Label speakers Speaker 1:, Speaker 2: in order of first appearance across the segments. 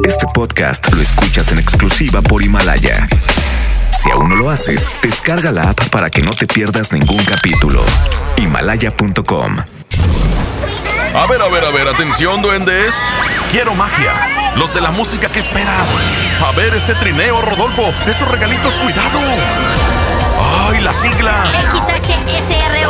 Speaker 1: Este podcast lo escuchas en exclusiva por Himalaya. Si aún no lo haces, descarga la app para que no te pierdas ningún capítulo. Himalaya.com.
Speaker 2: A ver, a ver, a ver, atención, duendes. Quiero magia. Los de la música que esperan. A ver ese trineo, Rodolfo. Esos regalitos, cuidado. ¡Ay, las siglas!
Speaker 3: XHSRO.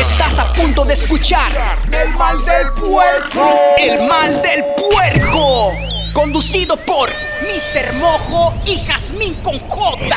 Speaker 4: Estás a punto de escuchar El mal del puerco. El mal del puerco. Conducido por Mr. Mojo y Jazmín con J.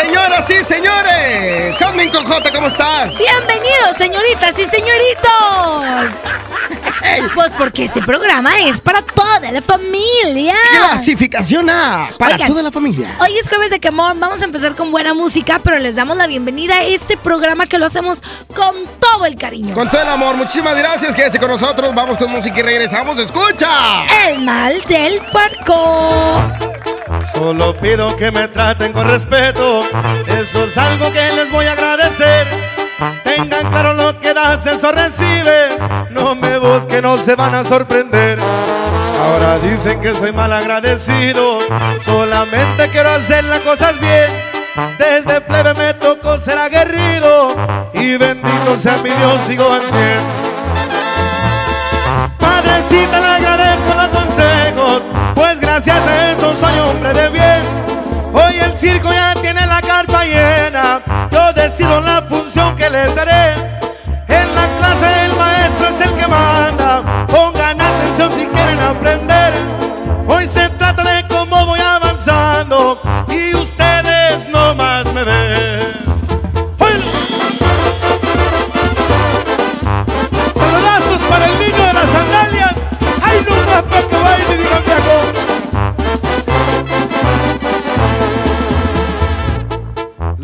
Speaker 5: señoras y señores. Jasmine con J, ¿cómo estás?
Speaker 6: Bienvenidos, señoritas y señoritos. Pues porque este programa es para toda la familia.
Speaker 5: Clasificación A para
Speaker 6: Oigan,
Speaker 5: toda la familia.
Speaker 6: Hoy es jueves de Quemón, vamos a empezar con buena música, pero les damos la bienvenida a este programa que lo hacemos con todo el cariño.
Speaker 5: Con todo el amor, muchísimas gracias. Quédese con nosotros. Vamos con música y regresamos. ¡Escucha!
Speaker 6: El mal del parco.
Speaker 7: Solo pido que me traten con respeto, eso es algo que les voy a agradecer. Tengan claro lo que das, eso recibes. No me busquen, no se van a sorprender. Ahora dicen que soy mal agradecido, solamente quiero hacer las cosas bien. Desde plebe me tocó ser aguerrido y bendito sea mi Dios, sigo al cien. Padrecita, le gracias a eso soy hombre de bien. Hoy el circo ya tiene la carpa llena, yo decido la función que les daré.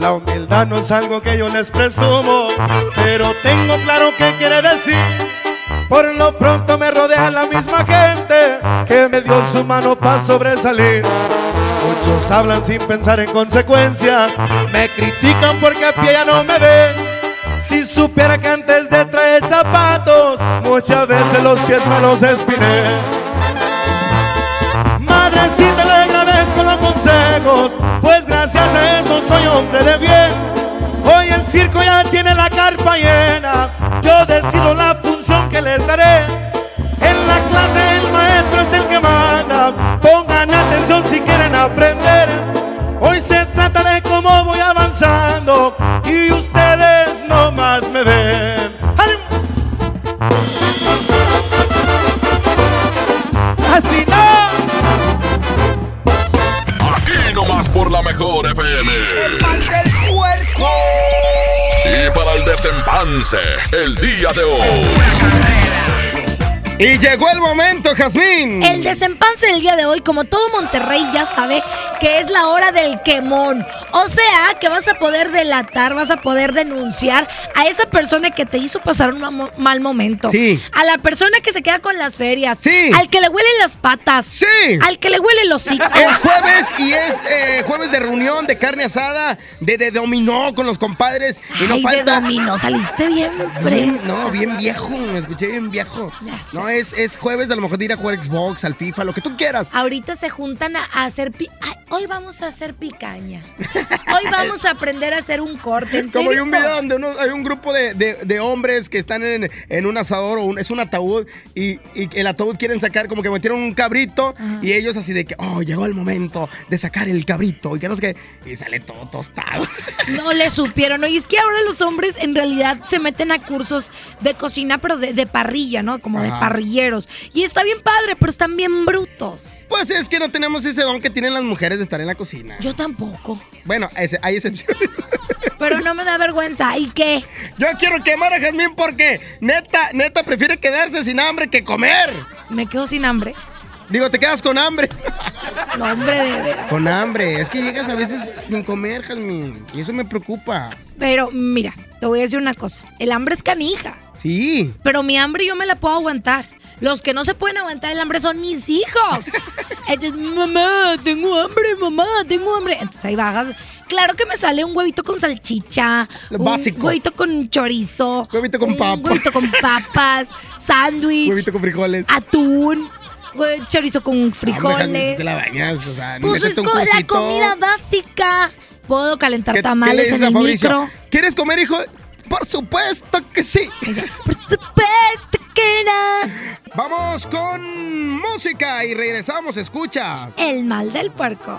Speaker 7: La humildad no es algo que yo les presumo, pero tengo claro qué quiere decir. Por lo pronto me rodea la misma gente que me dio su mano para sobresalir. Muchos hablan sin pensar en consecuencias, me critican porque a pie ya no me ven. Si supiera que antes de traer zapatos, muchas veces los pies me los espiné. Madrecita, le agradezco los consejos, gracias a eso soy hombre de bien. Hoy el circo ya tiene la carpa llena, yo decido la función que les daré. En la clase el maestro es el que manda, pongan atención si quieren aprender. Hoy se trata de cómo voy avanzando y ustedes no más me ven. Así
Speaker 2: mejor FM.
Speaker 4: Mal del puerco.
Speaker 2: Y para el desempance, el día de hoy.
Speaker 5: Y llegó el momento, Jazmín.
Speaker 6: El desempance del día de hoy, como todo Monterrey ya sabe, que es la hora del quemón. O sea, que vas a poder delatar, vas a poder denunciar a esa persona que te hizo pasar un ma- mal momento.
Speaker 5: Sí.
Speaker 6: A la persona que se queda con las ferias.
Speaker 5: Sí.
Speaker 6: Al que le huelen las patas.
Speaker 5: Sí.
Speaker 6: Al que le huele los hocico.
Speaker 5: Es jueves y es eh, jueves de reunión, de carne asada, de, de dominó con los compadres. Y no
Speaker 6: Ay, de
Speaker 5: falta.
Speaker 6: dominó, saliste bien
Speaker 5: Bien,
Speaker 6: fresco.
Speaker 5: no, bien viejo, me escuché bien viejo.
Speaker 6: Ya sé.
Speaker 5: No, Es, es jueves a lo mejor de ir a jugar Xbox, al FIFA, lo que tú quieras.
Speaker 6: Ahorita se juntan a, hacer... pi- hoy vamos a hacer picaña. Hoy vamos a aprender a hacer un corte. ¿En
Speaker 5: Como hay
Speaker 6: serio?
Speaker 5: un video donde uno- hay un grupo de, de- de hombres que están en, en un asador o un- es un ataúd y, y el ataúd quieren sacar como que metieron un cabrito y ellos así de que, oh, llegó el momento de sacar el cabrito y que no sé qué. Y sale todo tostado.
Speaker 6: No le supieron. Oye, es que ahora los hombres en realidad se meten a cursos de cocina, pero de, de parrilla, ¿no? Como de parrilleros. Y está bien padre, pero están bien brutos.
Speaker 5: Pues es que no tenemos ese don que tienen las mujeres de estar en la cocina.
Speaker 6: Yo tampoco.
Speaker 5: Bueno, ese- hay excepciones.
Speaker 6: Pero no me da vergüenza. ¿Y qué?
Speaker 5: Yo quiero quemar a Jazmín porque neta, neta prefiere quedarse sin hambre que comer.
Speaker 6: Me quedo sin hambre.
Speaker 5: Digo, te quedas con hambre.
Speaker 6: No, hombre, de veras.
Speaker 5: Con hambre. Es que llegas a veces sin comer, Jazmín. Y eso me preocupa.
Speaker 6: Pero mira, te voy a decir una cosa. El hambre es canija.
Speaker 5: Sí.
Speaker 6: Pero mi hambre yo me la puedo aguantar. Los que no se pueden aguantar el hambre son mis hijos. Entonces, mamá, tengo hambre, mamá, tengo hambre. Entonces ahí bajas. Claro que me sale un huevito con salchicha,
Speaker 5: Lo
Speaker 6: un
Speaker 5: básico.
Speaker 6: huevito con chorizo,
Speaker 5: Huevito con
Speaker 6: un
Speaker 5: papa.
Speaker 6: huevito con papas, sándwich,
Speaker 5: Huevito con frijoles.
Speaker 6: atún, chorizo con frijoles.
Speaker 5: la bañas, o sea,
Speaker 6: Pues es co- la comida básica. Puedo calentar
Speaker 5: ¿Qué- qué le
Speaker 6: tamales en el micro.
Speaker 5: ¿Quieres comer, hijo? Por supuesto que sí.
Speaker 6: Por supuesto que no.
Speaker 5: Vamos con música y regresamos, escuchas.
Speaker 6: El mal del puerco.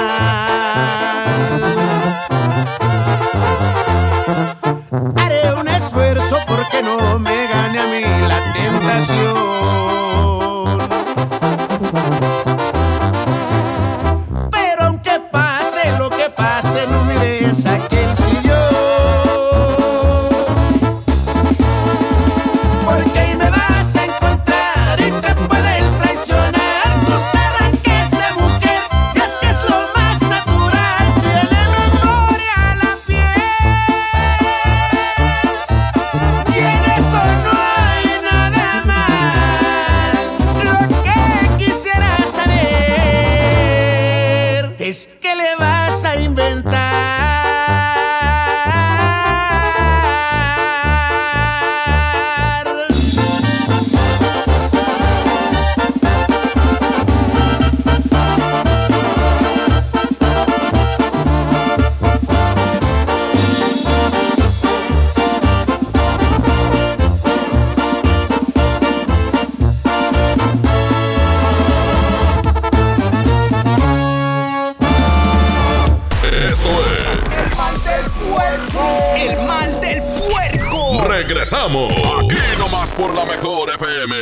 Speaker 2: Regresamos. Aquí nomás por la mejor FM.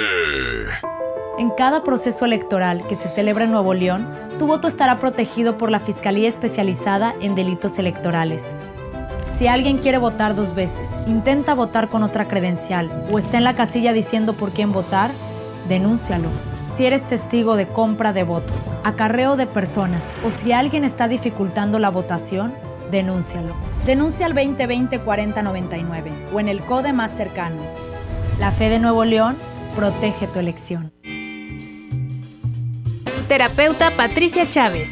Speaker 8: En cada proceso electoral que se celebra en Nuevo León, tu voto estará protegido por la Fiscalía Especializada en Delitos Electorales. Si alguien quiere votar dos veces, intenta votar con otra credencial o está en la casilla diciendo por quién votar, denúncialo. Si eres testigo de compra de votos, acarreo de personas o si alguien está dificultando la votación, denúncialo. Denuncia al 2020-4099 o en el CODE más cercano. La fe de Nuevo León protege tu elección.
Speaker 9: Terapeuta Patricia Chávez.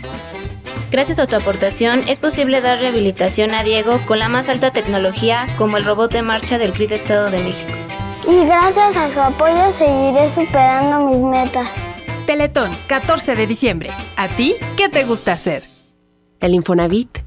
Speaker 10: Gracias a tu aportación es posible dar rehabilitación a Diego con la más alta tecnología como el robot de marcha del CRID Estado de México.
Speaker 11: Y gracias a su apoyo seguiré superando mis metas.
Speaker 9: Teletón, 14 de diciembre. ¿A ti qué te gusta hacer?
Speaker 12: El Infonavit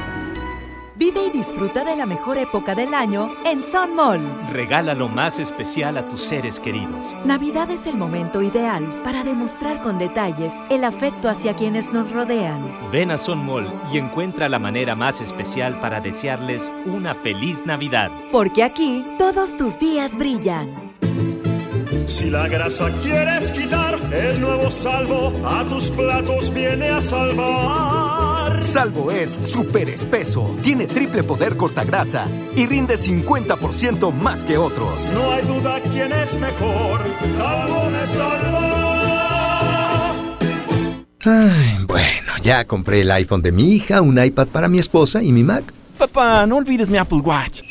Speaker 13: Vive y disfruta de la mejor época del año en Sun Mall.
Speaker 14: Regala lo más especial a tus seres queridos.
Speaker 13: Navidad es el momento ideal para demostrar con detalles el afecto hacia quienes nos rodean.
Speaker 14: Ven a Sun Mall y encuentra la manera más especial para desearles una feliz Navidad.
Speaker 13: Porque aquí todos tus días brillan.
Speaker 15: Si la grasa quieres quitar, el nuevo salvo a tus platos viene a salvar.
Speaker 16: Salvo es súper espeso, tiene triple poder cortagrasa y rinde 50% más que otros.
Speaker 15: No hay duda quién es mejor. Salvo me salva.
Speaker 17: Ay, bueno, ya compré el iPhone de mi hija, un iPad para mi esposa y mi Mac.
Speaker 18: Papá, no olvides mi Apple Watch.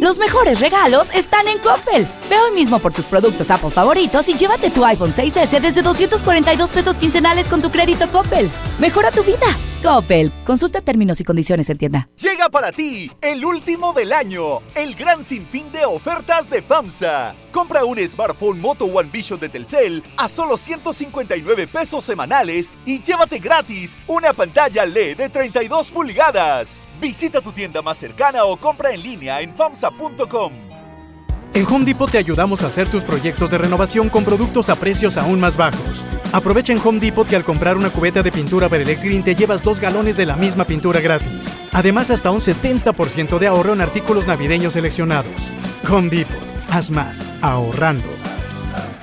Speaker 19: Los mejores regalos están en Coppel. Ve hoy mismo por tus productos Apple favoritos y llévate tu iPhone 6S desde 242 pesos quincenales con tu crédito Coppel. Mejora tu vida. Coppel. Consulta términos y condiciones en tienda.
Speaker 20: Llega para ti el último del año, el gran sinfín de ofertas de FAMSA. Compra un smartphone Moto One Vision de Telcel a solo 159 pesos semanales y llévate gratis una pantalla LED de 32 pulgadas. Visita tu tienda más cercana o compra en línea en famsa.com.
Speaker 21: En Home Depot te ayudamos a hacer tus proyectos de renovación con productos a precios aún más bajos. Aprovecha en Home Depot que al comprar una cubeta de pintura Perelex Green te llevas dos galones de la misma pintura gratis. Además, hasta un 70% de ahorro en artículos navideños seleccionados. Home Depot, haz más, ahorrando.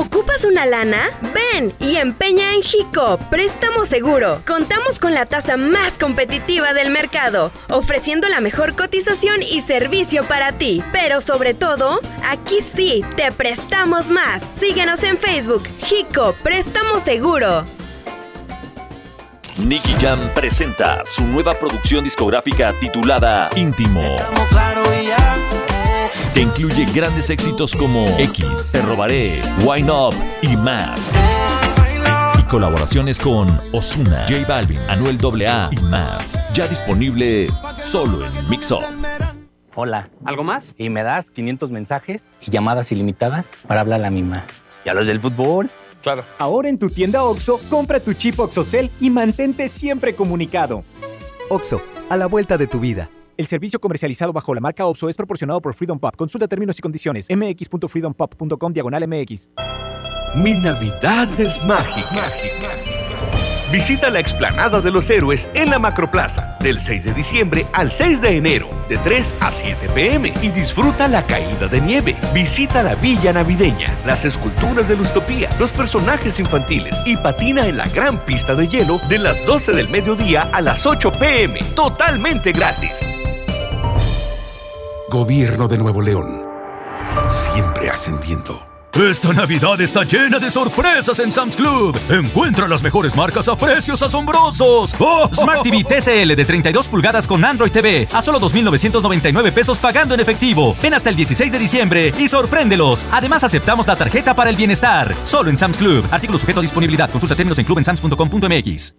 Speaker 22: ¿Ocupas una lana? Ven y empeña en Jico, préstamo seguro. Contamos con la tasa más competitiva del mercado, ofreciendo la mejor cotización y servicio para ti. Pero sobre todo, aquí sí, te prestamos más. Síguenos en Facebook, Jico, préstamo seguro.
Speaker 23: Nicky Jam presenta su nueva producción discográfica titulada Íntimo. Que incluye grandes éxitos como X, Te Robaré, Wine Up y más. Y colaboraciones con Osuna, J Balvin, Anuel AA y más. Ya disponible solo en Mix Up.
Speaker 24: Hola. ¿Algo más? Y me das 500 mensajes y llamadas ilimitadas para hablar a la misma. ¿Y a los del fútbol?
Speaker 25: Claro.
Speaker 14: Ahora en tu tienda OXO, compra tu chip OXOCEL y mantente siempre comunicado.
Speaker 26: OXO, a la vuelta de tu vida.
Speaker 14: El servicio comercializado bajo la marca OXO es proporcionado por Freedom Pop. Consulta términos y condiciones. mx.freedompop.com diagonal mx.
Speaker 20: Mi Navidad es mágica. mágica. Visita la explanada de los héroes en la Macroplaza del 6 de diciembre al 6 de enero, de 3 a 7 pm y disfruta la caída de nieve. Visita la villa navideña, las esculturas de Lustopía, los personajes infantiles y patina en la gran pista de hielo de las 12 del mediodía a las 8 pm, totalmente gratis.
Speaker 27: Gobierno de Nuevo León. Siempre ascendiendo.
Speaker 28: Esta Navidad está llena de sorpresas en Sam's Club. Encuentra las mejores marcas a precios asombrosos. ¡Oh!
Speaker 29: Smart TV TCL de 32 pulgadas con Android TV a solo 2.999 pesos pagando en efectivo. Ven hasta el 16 de diciembre y sorpréndelos. Además aceptamos la tarjeta para el bienestar. Solo en Sam's Club. Artículo sujeto a disponibilidad. Consulta términos en clubensams.com.mx.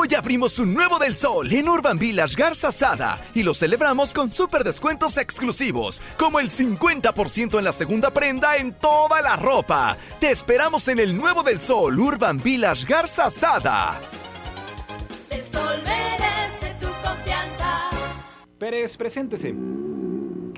Speaker 30: Hoy abrimos un nuevo del sol en Urban Village Garza Sada y lo celebramos con super descuentos exclusivos, como el 50% en la segunda prenda en toda la ropa. Te esperamos en el nuevo del sol Urban Village Garza Sada.
Speaker 31: El sol merece tu confianza.
Speaker 14: Pérez, preséntese.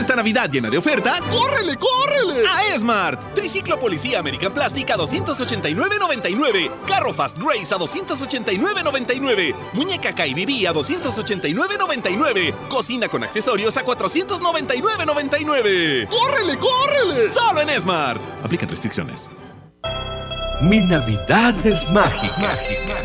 Speaker 32: Esta Navidad llena de ofertas, ¡córrele, córrele! A Esmart. Triciclo Policía American Plastic a 289.99. Carro Fast Race a 289.99. Muñeca KBB a 289.99. Cocina con accesorios a 499.99. ¡Córrele, córrele! Solo en Esmart. Aplican restricciones.
Speaker 20: Mi Navidad es mágica. mágica.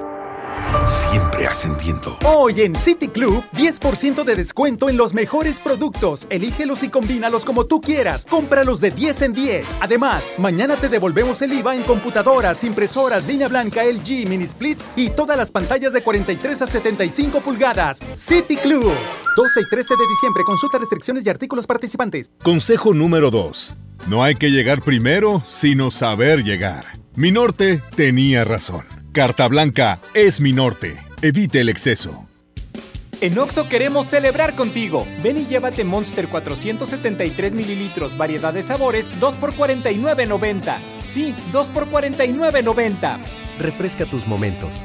Speaker 27: Siempre ascendiendo.
Speaker 14: Hoy en City Club, 10% de descuento en los mejores productos. Elígelos y combínalos como tú quieras. Cómpralos de 10 en 10. Además, mañana te devolvemos el IVA en computadoras, impresoras, línea blanca, LG, mini splits y todas las pantallas de 43 a 75 pulgadas. City Club. 12 y 13 de diciembre. Consulta restricciones y artículos participantes.
Speaker 33: Consejo número 2. No hay que llegar primero, sino saber llegar. Mi norte tenía razón. Carta Blanca es mi norte. Evite el exceso.
Speaker 14: En Oxo queremos celebrar contigo. Ven y llévate Monster 473 mililitros, variedad de sabores, 2 por 49.90. Sí, 2 por 49.90.
Speaker 26: Refresca tus momentos.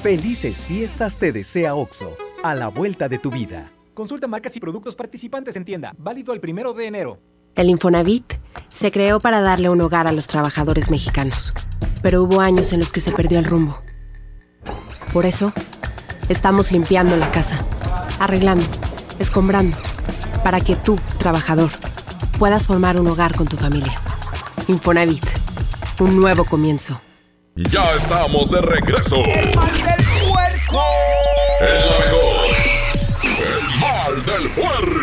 Speaker 26: Felices fiestas te desea Oxo. A la vuelta de tu vida.
Speaker 14: Consulta marcas y productos participantes en tienda. Válido el primero de enero.
Speaker 12: El Infonavit se creó para darle un hogar a los trabajadores mexicanos pero hubo años en los que se perdió el rumbo. Por eso, estamos limpiando la casa, arreglando, escombrando, para que tú, trabajador, puedas formar un hogar con tu familia. Infonavit, un nuevo comienzo.
Speaker 2: Ya estamos de regreso.
Speaker 34: ¡El mal del puerco!
Speaker 2: El mejor. El mal del puerco.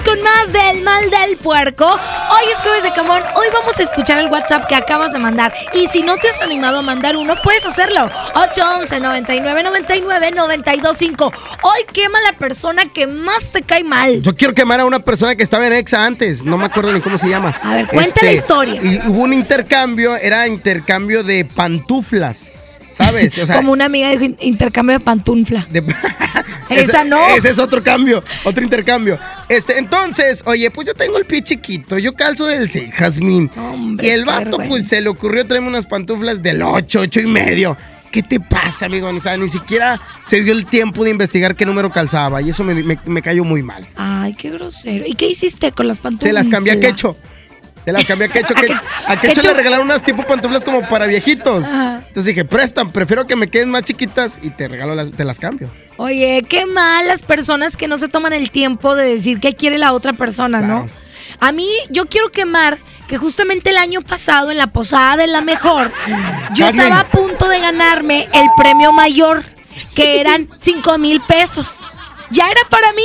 Speaker 6: Con más del mal del puerco. Hoy es jueves de camón. Hoy vamos a escuchar el WhatsApp que acabas de mandar. Y si no te has animado a mandar uno, puedes hacerlo. 811 99 99 925. Hoy quema la persona que más te cae mal.
Speaker 5: Yo quiero quemar a una persona que estaba en Exa antes. No me acuerdo ni cómo se llama.
Speaker 6: A ver, cuenta la historia.
Speaker 5: Y hubo un intercambio, era intercambio de pantuflas. ¿Sabes?
Speaker 6: O sea, Como una amiga dijo intercambio de pantufla. Esa no.
Speaker 5: Ese es otro cambio, otro intercambio. Este, entonces, oye, pues yo tengo el pie chiquito, yo calzo del 6, Jazmín.
Speaker 6: Hombre,
Speaker 5: y el vato, pues se le ocurrió traerme unas pantuflas del 8, 8 y medio. ¿Qué te pasa, amigo? O sea, ni siquiera se dio el tiempo de investigar qué número calzaba y eso me, me- me cayó muy mal.
Speaker 6: Ay, qué grosero. ¿Y qué hiciste con las pantuflas?
Speaker 5: Se las cambié a Quecho. Se las cambié a Quecho. Que, a Quecho le regalaron unas tipo pantuflas como para viejitos.
Speaker 6: Ajá.
Speaker 5: Entonces dije, prestan, prefiero que me queden más chiquitas y te regalo las, te las cambio.
Speaker 6: Oye, qué mal las personas que no se toman el tiempo de decir qué quiere la otra persona, ¿no? A mí, yo quiero quemar que justamente el año pasado en la posada de la mejor, yo estaba a punto de ganarme el premio mayor, que eran 5 mil pesos. Ya era para mí.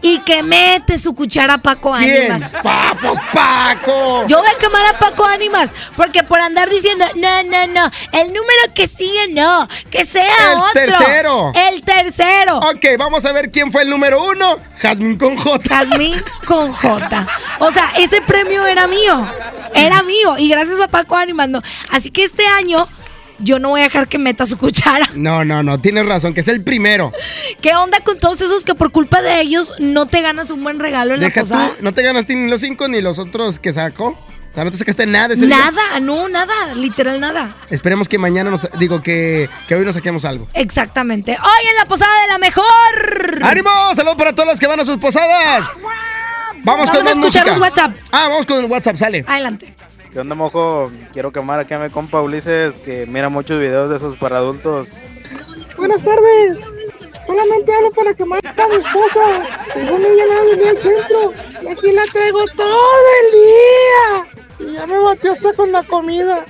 Speaker 6: Y que mete su cuchara Paco
Speaker 5: ¿Quién?
Speaker 6: Ánimas.
Speaker 5: ¡Papos, Paco!
Speaker 6: Yo voy a quemar a Paco Ánimas. Porque por andar diciendo, no, no, no, el número que sigue no, que sea
Speaker 5: El
Speaker 6: otro.
Speaker 5: tercero.
Speaker 6: El tercero.
Speaker 5: Ok, vamos a ver quién fue el número uno. Jazmín con J.
Speaker 6: Jazmín con J. O sea, ese premio era mío. Era mío. Y gracias a Paco Ánimas, no. Así que este año yo no voy a dejar que meta su cuchara.
Speaker 5: No, no, no, tienes razón, que es el primero.
Speaker 6: ¿Qué onda con todos esos que por culpa de ellos no te ganas un buen regalo en la
Speaker 5: Deja tú,
Speaker 6: posada?
Speaker 5: no te ganaste ni los cinco ni los otros que sacó. O sea, no te sacaste nada ese día.
Speaker 6: Nada, no, nada, literal nada.
Speaker 5: Esperemos que mañana nos, digo que, que hoy nos saquemos algo.
Speaker 6: Exactamente. Hoy en la posada de la mejor.
Speaker 5: ¡Ánimo! Saludos para todos los que van a sus posadas. Vamos,
Speaker 6: Vamos
Speaker 5: con
Speaker 6: a escuchar los WhatsApp.
Speaker 5: Ah, vamos con el WhatsApp, sale.
Speaker 6: Adelante.
Speaker 35: ¿Qué onda, mojo? Quiero quemar aquí a mi compa Ulises, que mira muchos videos de esos para adultos.
Speaker 36: Buenas tardes. Solamente hablo para quemar a mi esposa. Según ella no venía al centro. Y aquí la traigo todo el día. Y ya me batió hasta con la comida.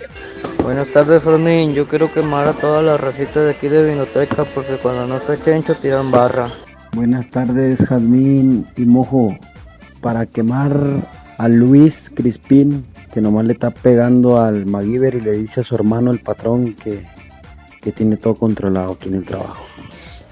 Speaker 3: Buenas tardes, Fermín. Yo quiero quemar a todas las recetas de aquí de Vinoteca porque cuando no está Chencho tiran barra.
Speaker 37: Buenas tardes, Jazmín y Mojo. Para quemar a Luis Crispín, que nomás le está pegando al MacGyver y le dice a su hermano, el patrón, que, que tiene todo controlado aquí en el trabajo.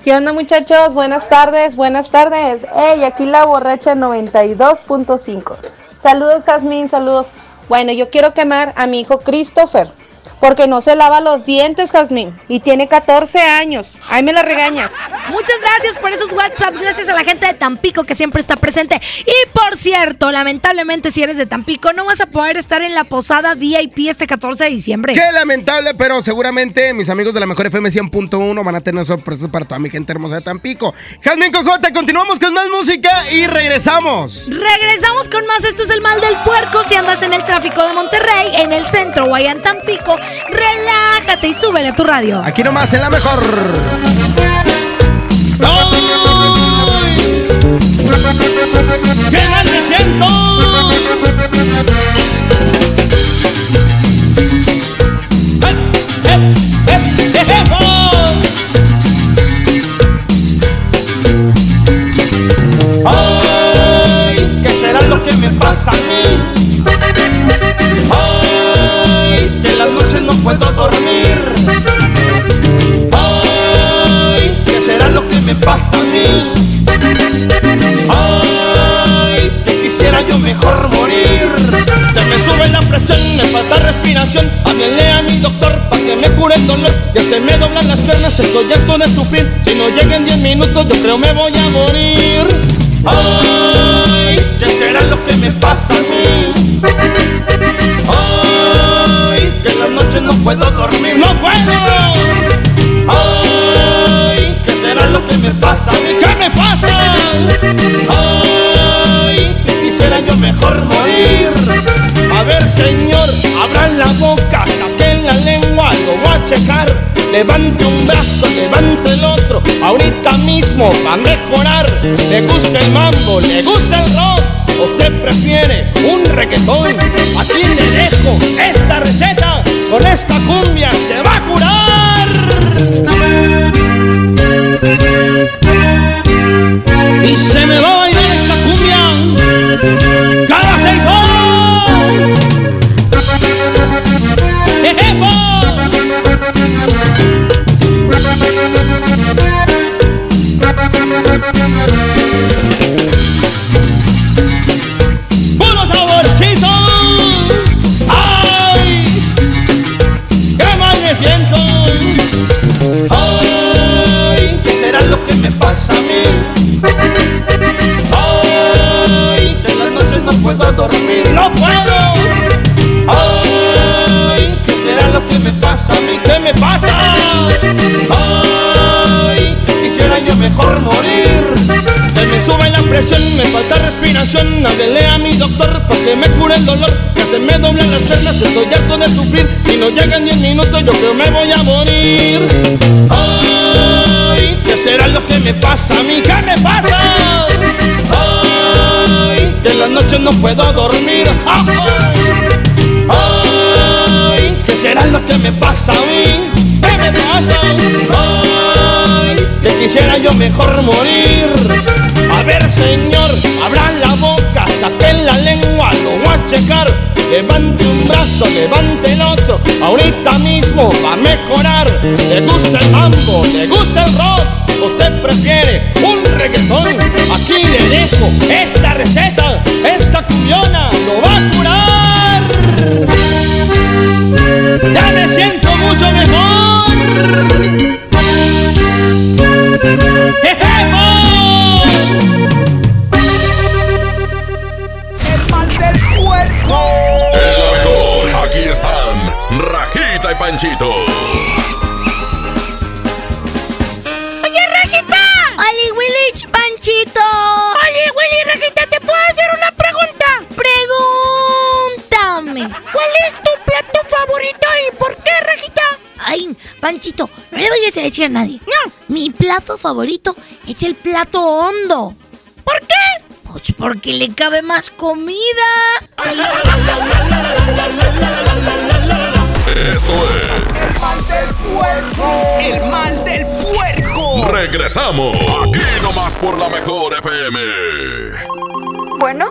Speaker 38: ¿Qué onda muchachos? Buenas tardes, buenas tardes. Hey, aquí la borracha 92.5. Saludos Jazmín, saludos. Bueno, yo quiero quemar a mi hijo Christopher, porque no se lava los dientes, Jazmín, y tiene 14 años. Ahí me la regaña.
Speaker 6: Muchas gracias por esos WhatsApp, gracias a la gente de Tampico que siempre está presente. Y por cierto, lamentablemente si eres de Tampico no vas a poder estar en la posada VIP este 14 de diciembre.
Speaker 5: Qué lamentable, pero seguramente mis amigos de la mejor FM 100.1 van a tener sorpresas para toda mi gente hermosa de Tampico. Jazmín Cojote, continuamos con más música y regresamos.
Speaker 6: Regresamos con más. Esto es el mal del puerco. Si andas en el tráfico de Monterrey, en el centro o allá en Tampico, relájate y súbele a tu radio.
Speaker 5: Aquí nomás en la mejor.
Speaker 39: ¡Qué mal me siento! ¡Ay! ¿Qué será lo que me pasa a mí? Puedo dormir. ¡Ay! ¿Qué será lo que me pasa a mí? ¡Ay! Que quisiera yo mejor morir. Se me sube la presión, me falta respiración. Háblenle a mi doctor para que me cure el dolor. Que se me doblan las piernas, estoy harto de sufrir. Si no llegan 10 minutos, yo creo me voy a morir. ¡Ay! ¿Qué será lo que me pasa a mí? ¡Ay! En las noches no puedo dormir. ¡No puedo! ¡Ay! ¿Qué será lo que me pasa a mí? ¿Qué me pasa? ¡Ay! Que quisiera yo mejor morir. A ver, señor, abran la boca, saquen la lengua, lo voy a checar. Levante un brazo, levante el otro, ahorita mismo va a mejorar. Le gusta el mambo, le gusta el rock, usted prefiere un reggaetón. Aquí le dejo esta receta, con esta cumbia se va a curar. Y se me va a bailar esta cumbia me pasa. Ay, quisiera yo mejor morir. Se me sube la presión, me falta respiración. Háblele a mi doctor para que me cure el dolor. Que se me doblan las piernas, estoy harto de sufrir. Y no llegan 10 minutos, yo creo me voy a morir. Ay, ¿qué será lo que me pasa a mí? ¿Qué me pasa? Ay, que en las noches no puedo dormir. Ay, ¿qué será lo que me pasa a mí? ¿Qué me pasa? Ay, que quisiera yo mejor morir. A ver, señor, abra la boca, saque la lengua, lo voy a checar. Levante un brazo, levante el otro, ahorita mismo va a mejorar. ¿Le gusta el mambo? ¿Le gusta el rock? ¿Usted prefiere un reggaetón? Aquí le dejo esta receta, esta cumbiona lo va a curar. Ya me siento mucho mejor.
Speaker 40: El mal del puerco.
Speaker 2: En la mejor, aquí están Rajita y Panchito.
Speaker 6: Panchito, no le vayas a decir a nadie. No. Mi plato favorito es el plato hondo.
Speaker 36: ¿Por qué?
Speaker 6: Pues porque le cabe más comida.
Speaker 2: Esto es
Speaker 40: El mal del puerco. El mal del puerco.
Speaker 2: Regresamos. Aquí nomás por la mejor FM.
Speaker 41: Bueno,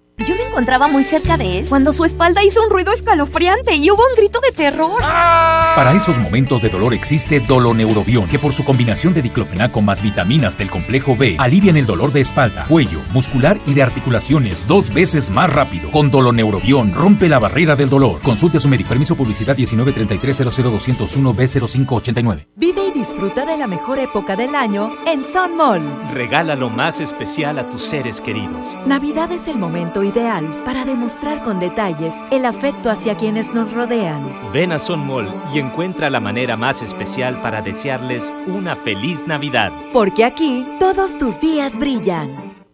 Speaker 42: Yo lo encontraba muy cerca de él cuando su espalda hizo un ruido escalofriante y hubo un grito de terror.
Speaker 43: Para esos momentos de dolor existe Doloneurobion, que por su combinación de diclofenaco más vitaminas del complejo B alivian el dolor de espalda, cuello, muscular y de articulaciones dos veces más rápido. Con Doloneurobion rompe la barrera del dolor. Consulte a su médico. Permiso publicidad 1933 b 0589
Speaker 13: Vive y disfruta de la mejor época del año en Sun Mall.
Speaker 44: Regala lo más especial a tus seres queridos.
Speaker 13: Navidad es el momento ideal para demostrar con detalles el afecto hacia quienes nos rodean.
Speaker 44: Ven a Son Mall y encuentra la manera más especial para desearles una feliz Navidad.
Speaker 13: Porque aquí todos tus días brillan.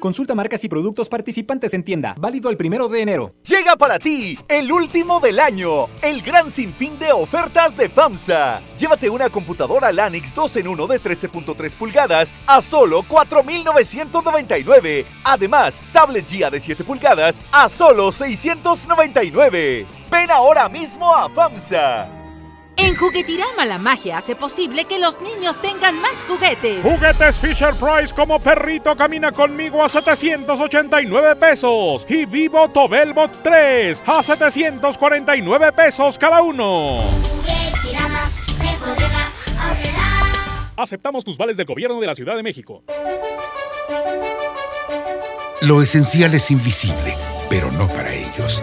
Speaker 14: Consulta marcas y productos participantes en tienda. Válido el primero de enero.
Speaker 20: Llega para ti el último del año, el gran sinfín de ofertas de FAMSA. Llévate una computadora Lanix 2 en 1 de 13.3 pulgadas a solo 4.999. Además, tablet GIA de 7 pulgadas a solo 699. Ven ahora mismo a FAMSA.
Speaker 19: En Juguetirama la magia hace posible que los niños tengan más juguetes.
Speaker 11: Juguetes Fisher Price como perrito camina conmigo a 789 pesos. Y Vivo Tobelbot 3 a 749 pesos cada uno. Aceptamos tus vales del gobierno de la Ciudad de México.
Speaker 45: Lo esencial es invisible, pero no para ellos.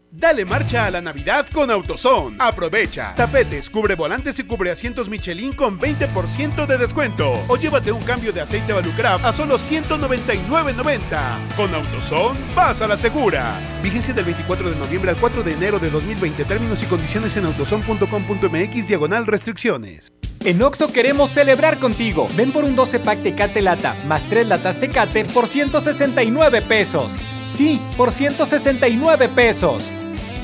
Speaker 46: Dale marcha a la Navidad con AutoZone. Aprovecha. Tapetes, cubre volantes y cubre asientos Michelin con 20% de descuento. O llévate un cambio de aceite Valucraft a solo 199.90. Con AutoZone, vas a la segura. Vigencia del 24 de noviembre al 4 de enero de 2020. Términos y condiciones en autozone.com.mx diagonal restricciones.
Speaker 14: En Oxo queremos celebrar contigo. Ven por un 12 pack Tecate Lata más 3 latas Tecate por 169 pesos. Sí, por 169 pesos.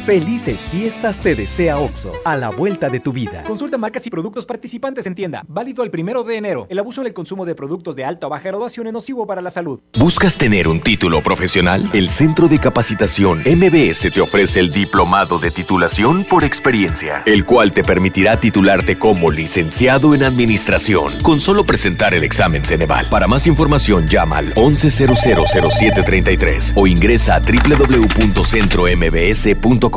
Speaker 47: Felices fiestas te desea OXO, a la vuelta de tu vida.
Speaker 14: Consulta marcas y productos participantes en tienda. Válido el primero de enero. El abuso en el consumo de productos de alta o baja graduación es nocivo para la salud.
Speaker 1: ¿Buscas tener un título profesional? El Centro de Capacitación MBS te ofrece el Diplomado de Titulación por Experiencia, el cual te permitirá titularte como licenciado en Administración con solo presentar el examen Ceneval. Para más información llama al 11000733 o ingresa a www.centrombs.com.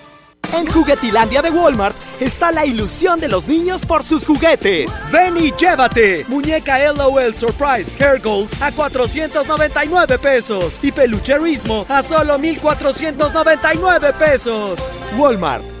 Speaker 48: En Juguetilandia de Walmart está la ilusión de los niños por sus juguetes. Ven y llévate. Muñeca LOL Surprise Hair Goals a 499 pesos y pelucherismo a solo 1499 pesos. Walmart.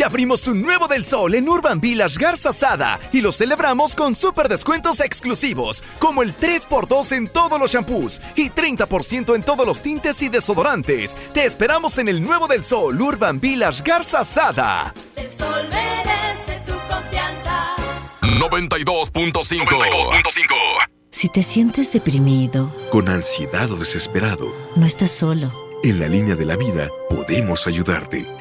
Speaker 49: Hoy abrimos un nuevo del sol en Urban Village Garza Sada y lo celebramos con super descuentos exclusivos, como el 3x2 en todos los shampoos y 30% en todos los tintes y desodorantes. Te esperamos en el nuevo del sol Urban Village Garza Sada.
Speaker 50: El sol merece tu confianza.
Speaker 2: 92.5
Speaker 51: Si te sientes deprimido,
Speaker 27: con ansiedad o desesperado,
Speaker 51: no estás solo.
Speaker 27: En la línea de la vida podemos ayudarte.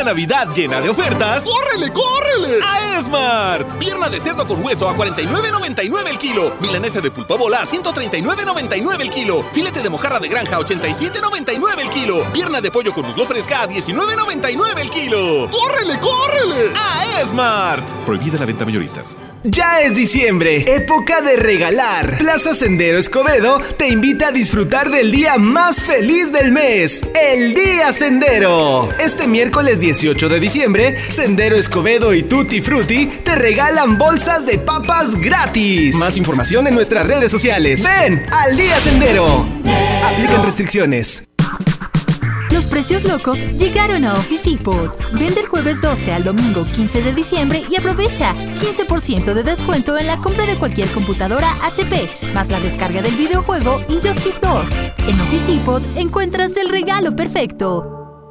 Speaker 52: Esta Navidad llena de ofertas, ¡córrele, córrele! A Esmart. Pierna de cerdo con hueso a 49.99 el kilo. Milanesa de pulpa bola a 139.99 el kilo. Filete de mojarra de granja a 87.99 el kilo. Pierna de pollo con muslo fresca a 19.99 el kilo. ¡Córrele, córrele! A Esmart. Prohibida la venta mayoristas.
Speaker 53: Ya es diciembre, época de regalar. Plaza Sendero Escobedo te invita a disfrutar del día más feliz del mes, el Día Sendero. Este miércoles 18 de diciembre, Sendero Escobedo y Tutti Frutti te regalan bolsas de papas gratis. Más información en nuestras redes sociales. Ven al Día Sendero. Aplican restricciones.
Speaker 54: Los precios locos llegaron a Office Depot. Vende el jueves 12 al domingo 15 de diciembre y aprovecha 15% de descuento en la compra de cualquier computadora HP, más la descarga del videojuego Injustice 2. En Office Depot encuentras el regalo perfecto.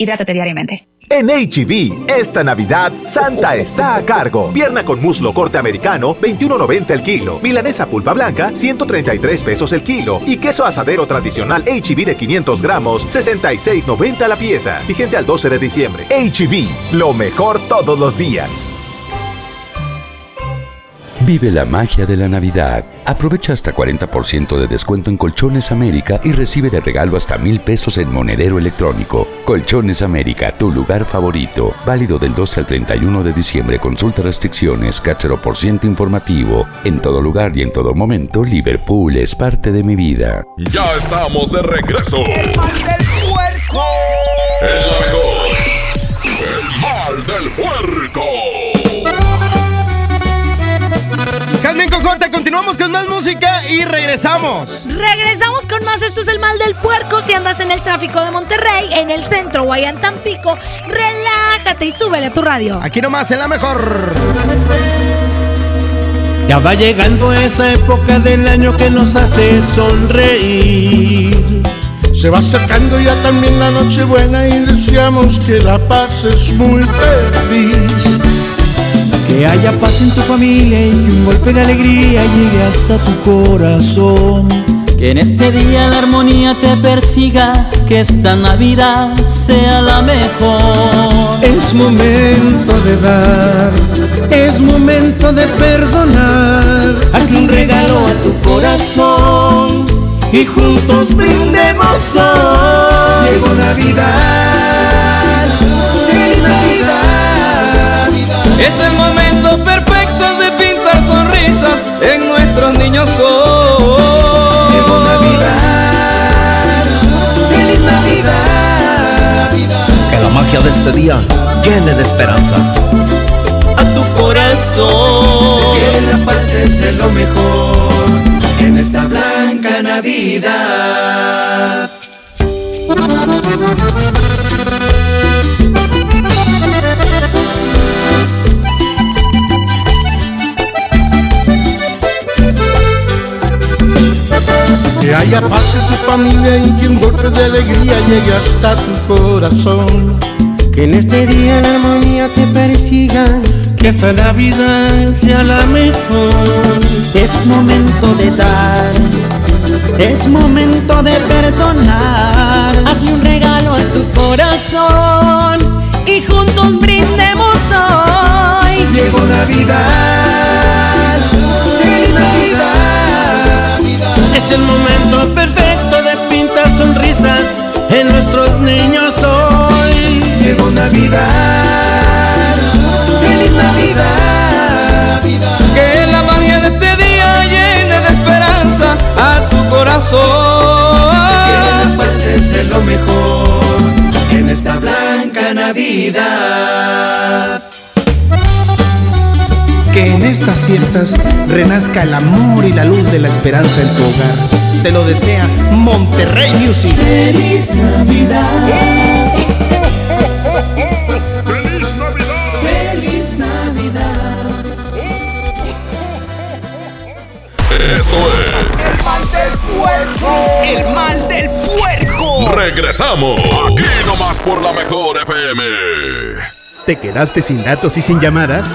Speaker 55: Hidrátate diariamente.
Speaker 20: En HB, esta Navidad, Santa está a cargo. Pierna con muslo corte americano, 21.90 el kilo. Milanesa pulpa blanca, 133 pesos el kilo. Y queso asadero tradicional HB de 500 gramos, 66.90 la pieza. Fíjense al 12 de diciembre. HB, lo mejor todos los días.
Speaker 56: Vive la magia de la Navidad. Aprovecha hasta 40% de descuento en Colchones América y recibe de regalo hasta mil pesos en monedero electrónico. Colchones América, tu lugar favorito. Válido del 12 al 31 de diciembre. Consulta restricciones, cachero por ciento informativo. En todo lugar y en todo momento, Liverpool es parte de mi vida.
Speaker 2: Ya estamos de regreso. El mal del puerco. El mejor. El mal del puerco.
Speaker 5: Continuamos con más música y regresamos.
Speaker 6: Regresamos con más. Esto es el mal del puerco. Si andas en el tráfico de Monterrey, en el centro o allá en Tampico, relájate y súbele a tu radio.
Speaker 5: Aquí nomás, en la mejor.
Speaker 47: Ya va llegando esa época del año que nos hace sonreír. Se va acercando ya también la noche buena y deseamos que la pases muy feliz. Que haya paz en tu familia y que un golpe de alegría llegue hasta tu corazón.
Speaker 34: Que en este día la armonía te persiga, que esta Navidad sea la mejor.
Speaker 47: Es momento de dar, es momento de perdonar.
Speaker 34: Hazle un regalo a tu corazón y juntos brindemos hoy.
Speaker 47: Llegó Navidad, feliz Navidad.
Speaker 34: Es el momento perfecto de pintar sonrisas en nuestros niños hoy.
Speaker 47: Llegó Navidad, feliz Navidad.
Speaker 57: Que la magia de este día llene de esperanza.
Speaker 34: A tu corazón.
Speaker 47: Que la paz es de lo mejor en esta blanca Navidad. Que haya paz en tu familia y que un golpe de alegría llegue hasta tu corazón.
Speaker 34: Que en este día la armonía te persiga,
Speaker 47: Que esta Navidad sea la mejor.
Speaker 34: es momento de dar, es momento de perdonar. Hazle un regalo a tu corazón y juntos brindemos hoy.
Speaker 47: Llegó Navidad,
Speaker 34: Es el momento perfecto de pintar sonrisas en nuestros niños hoy.
Speaker 47: Llegó Navidad, feliz Navidad.
Speaker 34: Que la magia de este día llene de esperanza a tu corazón.
Speaker 47: Que la paz es de lo mejor en esta blanca Navidad.
Speaker 58: Estas fiestas renazca el amor y la luz de la esperanza en tu hogar. Te lo desea Monterrey Music.
Speaker 47: Feliz Navidad.
Speaker 2: ¡Feliz Navidad!
Speaker 47: Feliz Navidad.
Speaker 2: Esto es
Speaker 5: El mal del puerco. El mal del puerco.
Speaker 2: Regresamos. Aquí nomás por la mejor FM.
Speaker 46: ¿Te quedaste sin datos y sin llamadas?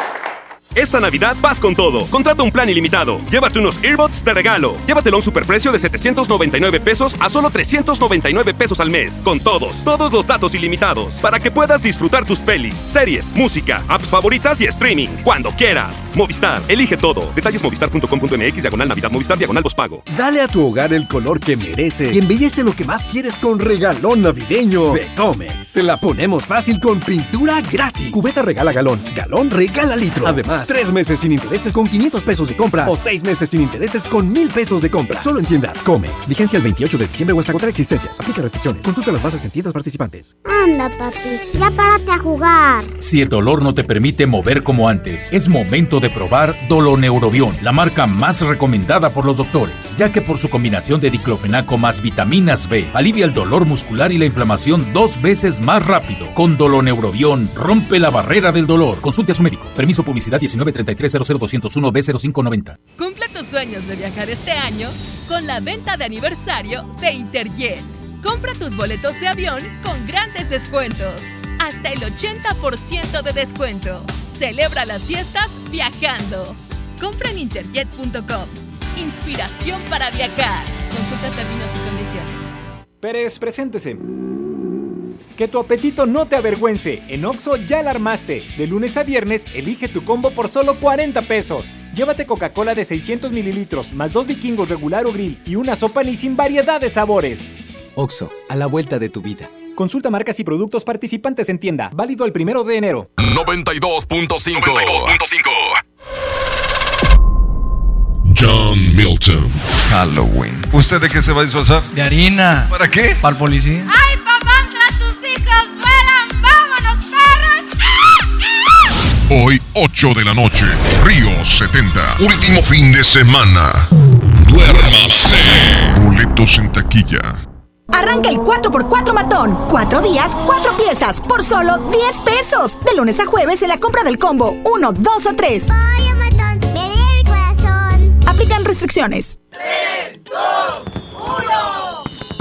Speaker 20: Esta Navidad vas con todo. Contrata un plan ilimitado. Llévate unos earbuds de regalo. Llévatelo a un superprecio de 799 pesos a solo 399 pesos al mes. Con todos, todos los datos ilimitados. Para que puedas disfrutar tus pelis, series, música, apps favoritas y streaming. Cuando quieras. Movistar, elige todo. Detalles movistar.com.mx, diagonal Navidad, Movistar, diagonal pago.
Speaker 59: Dale a tu hogar el color que merece y embellece lo que más quieres con regalón navideño de Comex. Se la ponemos fácil con pintura gratis. Cubeta regala galón, galón regala litro. Además, tres meses sin intereses con 500 pesos de compra o seis meses sin intereses con 1000 pesos de compra. Solo en tiendas Comex. Vigencia el 28 de diciembre o hasta agotar existencias. Aplica restricciones. Consulta las bases en tiendas participantes.
Speaker 11: Anda, papi, ya párate a jugar.
Speaker 60: Si el dolor no te permite mover como antes, es momento de probar Doloneurobion, la marca más recomendada por los doctores, ya que por su combinación de diclofenaco más vitaminas B, alivia el dolor muscular y la inflamación dos veces más rápido. Con Doloneurobion, rompe la barrera del dolor. Consulte a su médico. Permiso publicidad 1933 00201 B0590.
Speaker 61: Cumple tus sueños de viajar este año con la venta de aniversario de Interjet. Compra tus boletos de avión con grandes descuentos. Hasta el 80% de descuento. Celebra las fiestas viajando. Compra en interjet.com. Inspiración para viajar. Consulta términos y condiciones.
Speaker 14: Pérez, preséntese. Que tu apetito no te avergüence. En Oxo ya la armaste. De lunes a viernes, elige tu combo por solo 40 pesos. Llévate Coca-Cola de 600 mililitros, más dos vikingos regular o grill y una sopa ni sin variedad de sabores.
Speaker 62: Oxo, a la vuelta de tu vida.
Speaker 14: Consulta marcas y productos participantes en tienda. Válido el primero de enero.
Speaker 47: 92.5 John Milton.
Speaker 63: Halloween. ¿Usted de qué se va a disfrazar?
Speaker 64: De harina.
Speaker 63: ¿Para qué?
Speaker 64: Para el policía.
Speaker 11: ¡Ay, hijos vuelan! ¡Vámonos, perros!
Speaker 47: Hoy, 8 de la noche, Río 70. Último fin de semana. Duérmase. Boletos en taquilla.
Speaker 65: Arranca el 4x4 matón. 4 días, 4 piezas, por solo 10 pesos. De lunes a jueves en la compra del combo 1, 2 o 3.
Speaker 11: Vaya matón, me lee el corazón.
Speaker 65: Aplican restricciones.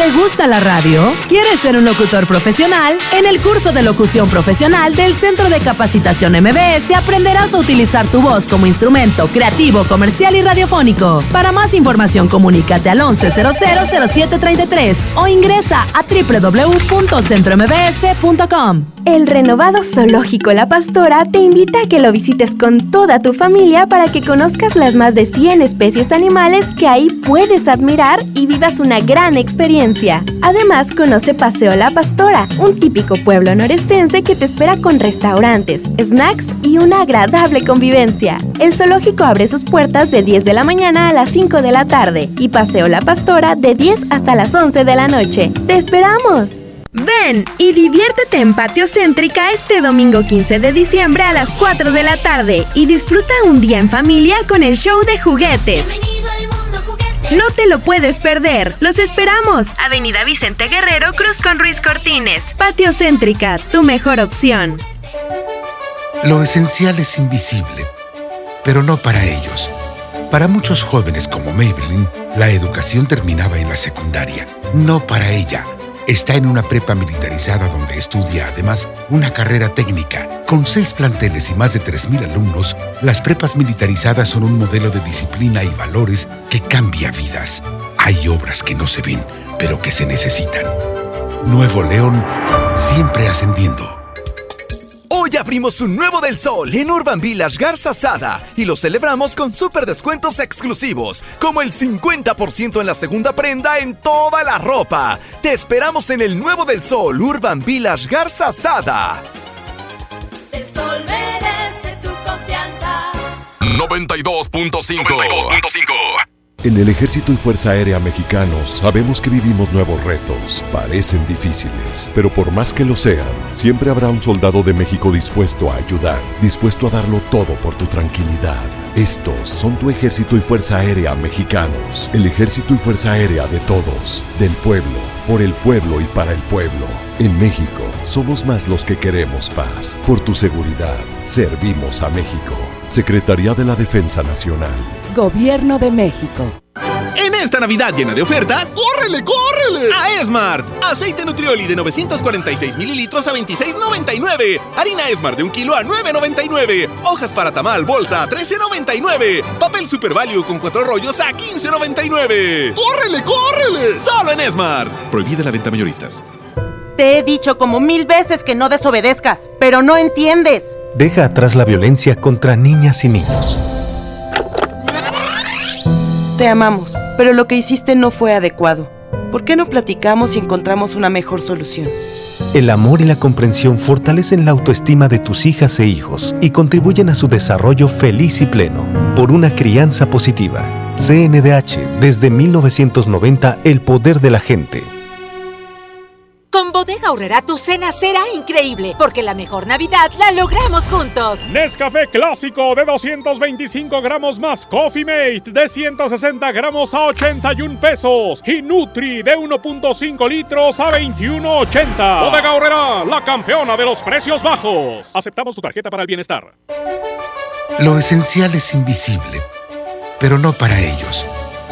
Speaker 66: ¿Te gusta la radio? ¿Quieres ser un locutor profesional? En el curso de locución profesional del Centro de Capacitación MBS aprenderás a utilizar tu voz como instrumento creativo, comercial y radiofónico. Para más información comunícate al 11000733 o ingresa a www.centrombs.com.
Speaker 22: El renovado Zoológico La Pastora te invita a que lo visites con toda tu familia para que conozcas las más de 100 especies animales que ahí puedes admirar y vivas una gran experiencia. Además, conoce Paseo La Pastora, un típico pueblo norestense que te espera con restaurantes, snacks y una agradable convivencia. El zoológico abre sus puertas de 10 de la mañana a las 5 de la tarde y Paseo La Pastora de 10 hasta las 11 de la noche. ¡Te esperamos! Ven y diviértete en Patio Céntrica este domingo 15 de diciembre a las 4 de la tarde y disfruta un día en familia con el show de juguetes. No te lo puedes perder. Los esperamos. Avenida Vicente Guerrero, Cruz con Ruiz Cortines. Patio Céntrica, tu mejor opción.
Speaker 45: Lo esencial es invisible, pero no para ellos. Para muchos jóvenes como Maybelline, la educación terminaba en la secundaria. No para ella. Está en una prepa militarizada donde estudia además una carrera técnica. Con seis planteles y más de 3.000 alumnos, las prepas militarizadas son un modelo de disciplina y valores que cambia vidas. Hay obras que no se ven, pero que se necesitan. Nuevo León, siempre ascendiendo.
Speaker 67: Hoy abrimos un nuevo del sol en Urban Village Garza Sada y lo celebramos con super descuentos exclusivos, como el 50% en la segunda prenda en toda la ropa. Te esperamos en el nuevo del sol Urban Village Garza Sada.
Speaker 11: El sol merece tu confianza.
Speaker 47: 92.5
Speaker 33: En el Ejército y Fuerza Aérea Mexicanos sabemos que vivimos nuevos retos. Parecen difíciles, pero por más que lo sean, siempre habrá un soldado de México dispuesto a ayudar, dispuesto a darlo todo por tu tranquilidad. Estos son tu Ejército y Fuerza Aérea Mexicanos. El Ejército y Fuerza Aérea de todos, del pueblo, por el pueblo y para el pueblo. En México, somos más los que queremos paz. Por tu seguridad, servimos a México. Secretaría de la Defensa Nacional.
Speaker 68: Gobierno de México.
Speaker 20: En esta Navidad llena de ofertas, ¡córrele, córrele! A Esmart. Aceite Nutrioli de 946 mililitros a 26,99. Harina Esmart de un kilo a 9,99. Hojas para tamal bolsa a 13,99. Papel Super Value con cuatro rollos a 15,99. ¡Córrele, córrele! Solo en Esmart. Prohibida la venta mayoristas.
Speaker 13: Te he dicho como mil veces que no desobedezcas, pero no entiendes.
Speaker 69: Deja atrás la violencia contra niñas y niños.
Speaker 13: Te amamos, pero lo que hiciste no fue adecuado. ¿Por qué no platicamos y encontramos una mejor solución?
Speaker 69: El amor y la comprensión fortalecen la autoestima de tus hijas e hijos y contribuyen a su desarrollo feliz y pleno. Por una crianza positiva. CNDH, desde 1990, el poder de la gente.
Speaker 19: Bodega Aurrera tu cena será increíble, porque la mejor Navidad la logramos juntos.
Speaker 60: Nescafé clásico de 225 gramos más Coffee Mate de 160 gramos a 81 pesos y Nutri de 1.5 litros a 21.80. Bodega Aurrera, la campeona de los precios bajos. Aceptamos tu tarjeta para el bienestar.
Speaker 45: Lo esencial es invisible, pero no para ellos.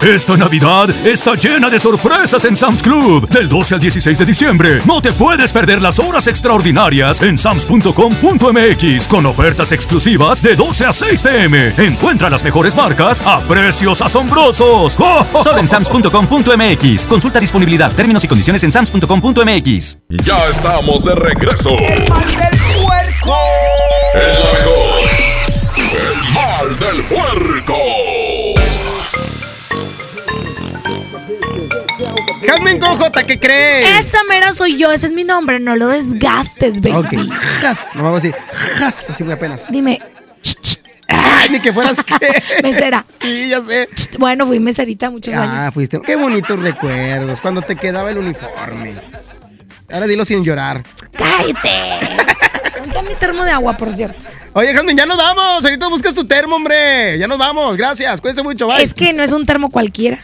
Speaker 29: Esta Navidad está llena de sorpresas en Sam's Club. Del 12 al 16 de diciembre, no te puedes perder las horas extraordinarias en sams.com.mx con ofertas exclusivas de 12 a 6 pm. Encuentra las mejores marcas a precios asombrosos. ¡Oh, oh,
Speaker 70: Solo en sams.com.mx. Consulta disponibilidad, términos y condiciones en sams.com.mx.
Speaker 2: Ya estamos de regreso.
Speaker 5: ¡El mal del puerco!
Speaker 2: El mejor. El mal del puerco.
Speaker 5: Jasmine con J, ¿qué crees?
Speaker 6: Esa mera soy yo, ese es mi nombre, no lo desgastes, baby.
Speaker 5: Ok, jas, no vamos a decir jas, así muy apenas.
Speaker 6: Dime,
Speaker 5: Ay, ni que fueras qué.
Speaker 6: mesera.
Speaker 5: Sí, ya sé.
Speaker 6: Bueno, fui meserita muchos
Speaker 5: Ah,
Speaker 6: años.
Speaker 5: fuiste. Qué bonitos recuerdos cuando te quedaba el uniforme. Ahora dilo sin llorar.
Speaker 6: ¡Cállate! ¿Dónde está mi termo de agua, por cierto?
Speaker 5: Oye, Jasmine, ya nos vamos. Ahorita buscas tu termo, hombre. Ya nos vamos. Gracias. Cuídense mucho. Bye.
Speaker 6: Es que no es un termo cualquiera.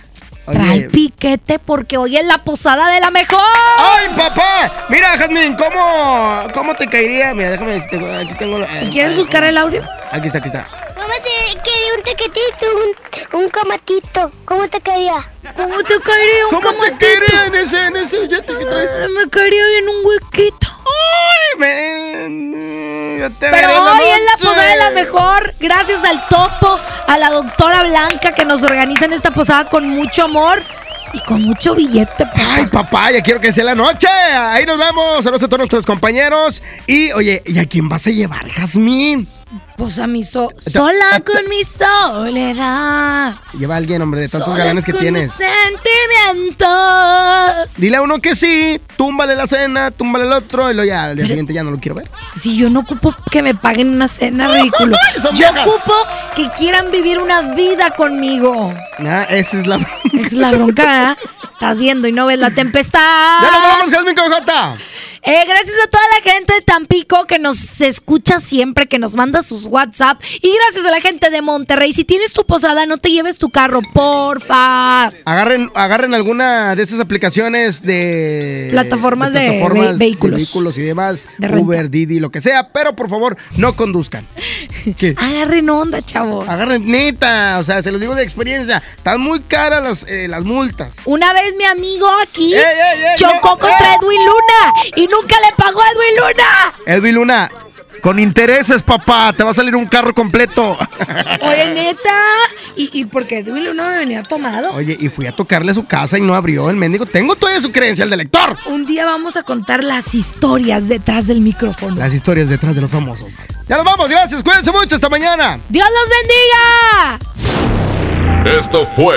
Speaker 5: Oye.
Speaker 6: Trae piquete porque hoy es la posada de la mejor.
Speaker 5: ¡Ay, papá! Mira, Jasmine, ¿cómo, cómo te caería? Mira, déjame decirte. Aquí tengo. eh,
Speaker 6: ¿Quieres buscar el audio?
Speaker 5: Aquí está, aquí está.
Speaker 11: ¿Cómo te quería un tequetito, un, un camatito? ¿Cómo te quería?
Speaker 6: ¿Cómo te caería un
Speaker 5: ¿Cómo te
Speaker 6: camatito?
Speaker 5: quería en ese, en ese billete que traes?
Speaker 6: Ah, Me caería en un huequito.
Speaker 5: ¡Ay, ven! Yo te
Speaker 6: Pero hoy es la posada de la mejor, gracias al topo, a la doctora Blanca que nos organiza en esta posada con mucho amor y con mucho billete. papá.
Speaker 5: Ay, papá, ya quiero que sea la noche. Ahí nos vemos. Saludos a todos nuestros compañeros. Y, oye, ¿y a quién vas a llevar, Jazmín?
Speaker 6: Pues a mi so sola con mi soledad.
Speaker 5: Lleva a alguien, hombre, de tantos
Speaker 6: sola
Speaker 5: galanes que
Speaker 6: con
Speaker 5: tienes.
Speaker 6: mis sentimientos.
Speaker 5: Dile a uno que sí, túmbale la cena, túmbale el otro, y luego ya al día siguiente ya no lo quiero ver.
Speaker 6: Si yo no ocupo que me paguen una cena ridículo. Yo
Speaker 5: viejas.
Speaker 6: ocupo que quieran vivir una vida conmigo.
Speaker 5: Ah, esa es la.
Speaker 6: Esa es la bronca. Estás viendo y no ves la tempestad.
Speaker 5: ¡Ya nos vamos, Jazmín con J!
Speaker 6: Eh, gracias a toda la gente de Tampico que nos escucha siempre, que nos manda sus WhatsApp. Y gracias a la gente de Monterrey. Si tienes tu posada, no te lleves tu carro, porfa.
Speaker 5: Agarren, agarren alguna de esas aplicaciones de
Speaker 6: Plataformas de ve- vehículos.
Speaker 5: vehículos y demás,
Speaker 6: De.
Speaker 5: Uber, Didi, lo que sea, pero por favor, no conduzcan. ¿Qué?
Speaker 6: Agarren onda, chavos.
Speaker 5: Agarren neta, o sea, se los digo de experiencia, están muy caras las, eh, las multas.
Speaker 6: Una vez mi amigo aquí
Speaker 5: ¡Ey, ey, ey,
Speaker 6: chocó contra. Edwin Luna y nunca le pagó a Edwin Luna.
Speaker 5: Edwin Luna, con intereses, papá, te va a salir un carro completo.
Speaker 6: Oye, neta. ¿Y, y porque Edwin Luna me venía tomado?
Speaker 5: Oye, y fui a tocarle a su casa y no abrió el mendigo. Tengo toda su credencial de lector.
Speaker 6: Un día vamos a contar las historias detrás del micrófono.
Speaker 5: Las historias detrás de los famosos. Ya nos vamos, gracias, cuídense mucho, hasta mañana.
Speaker 6: ¡Dios los bendiga!
Speaker 2: Esto fue.